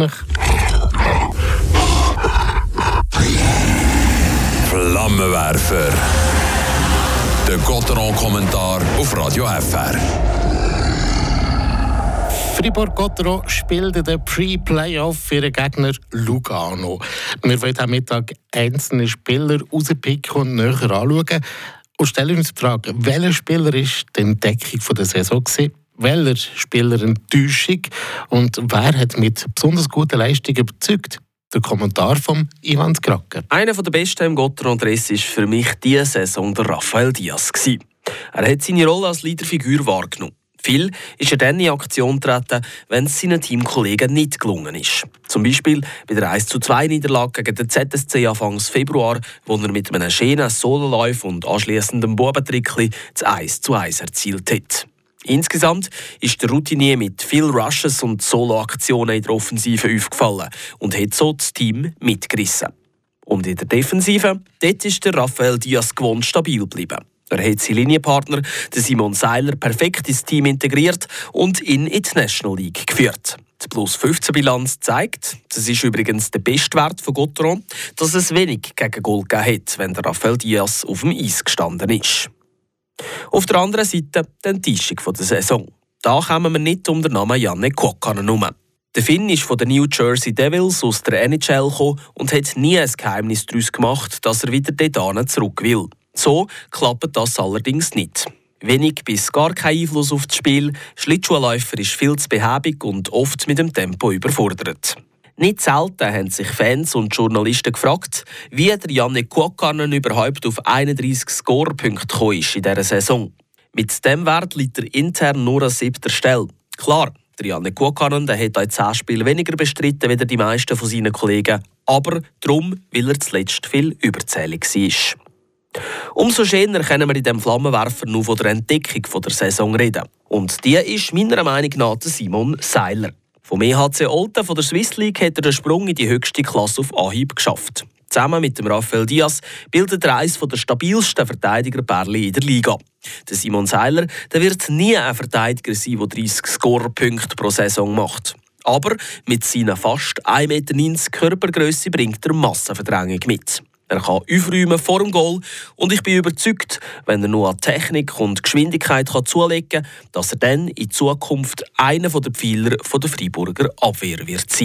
nicht. Flammenwerfer. Der Gotteron-Kommentar auf Radio FR. Fribourg-Gottero spielt den Pre-Playoff für ihren Gegner Lugano. Wir wollen am Mittag einzelne Spieler rauspicken und näher anschauen. Und stellen uns die Frage, welcher Spieler ist die Entdeckung der Saison gewesen? Welcher Spieler Enttäuschung? Und wer hat mit besonders guten Leistungen überzeugt? Der Kommentar von Ivan Skracker. Einer der besten im Gotteron-Dress war für mich diese Saison der Rafael Diaz. Er hat seine Rolle als Leaderfigur wahrgenommen. Viel ist er dann in Aktion getreten, wenn es seinen Teamkollegen nicht gelungen ist. Zum Beispiel bei der 1 2 Niederlage gegen den ZSC Anfangs Februar, wo er mit einem schönen Sololauf und anschliessendem Bubentrickli das 1 1 erzielt hat. Insgesamt ist der Routinier mit viel Rushes und Solo-Aktionen in der Offensive aufgefallen und hat so das Team mitgerissen. Und in der Defensive, dort ist der Rafael Diaz gewohnt stabil geblieben. Er hat seinen Linienpartner, Simon Seiler, perfekt ins Team integriert und ihn in die National League geführt. Die Plus 15 Bilanz zeigt, das ist übrigens der Bestwert von Gotteron, dass es wenig gegen Goal gegeben hat, wenn der Rafael Diaz auf dem Eis gestanden ist. Auf der anderen Seite die Enttäuschung der Saison. Da kommen wir nicht um den Namen Janne Kuokkanen herum. Der Finn ist von den New Jersey Devils aus der NHL und hat nie ein Geheimnis daraus gemacht, dass er wieder dort zurück will. So klappt das allerdings nicht. Wenig bis gar kein Einfluss auf das Spiel, Schlittschuhläufer ist viel zu behäbig und oft mit dem Tempo überfordert. Nicht selten haben sich Fans und Journalisten gefragt, wie der Janne Kuokkanen überhaupt auf 31 Scorepunkte gekommen ist in dieser Saison. Mit dem Wert liegt er intern nur an siebter Stelle. Klar, der Janne Kuokkanen der hat in 10 Spielen weniger bestritten als die meisten von seinen Kollegen, aber darum, weil er zuletzt viel überzählig war. Umso schöner können wir in diesem Flammenwerfer nur von der Entdeckung der Saison reden. Und die ist meiner Meinung nach Simon Seiler. Vom EHC Olten von der Swiss League hat er den Sprung in die höchste Klasse auf Anhieb geschafft. Zusammen mit dem Rafael Diaz bildet er eines der stabilsten Verteidigerpärchen in der Liga. Der Simon Seiler der wird nie ein Verteidiger sein, der 30 Scorepunkte pro Saison macht. Aber mit seiner fast 1,90 Meter Körpergröße bringt er Massenverdrängung mit. Er kann aufräumen vor dem Goal und ich bin überzeugt, wenn er nur an Technik und Geschwindigkeit kann zulegen kann, dass er dann in Zukunft einer der Pfeiler der Freiburger Abwehr wird sein.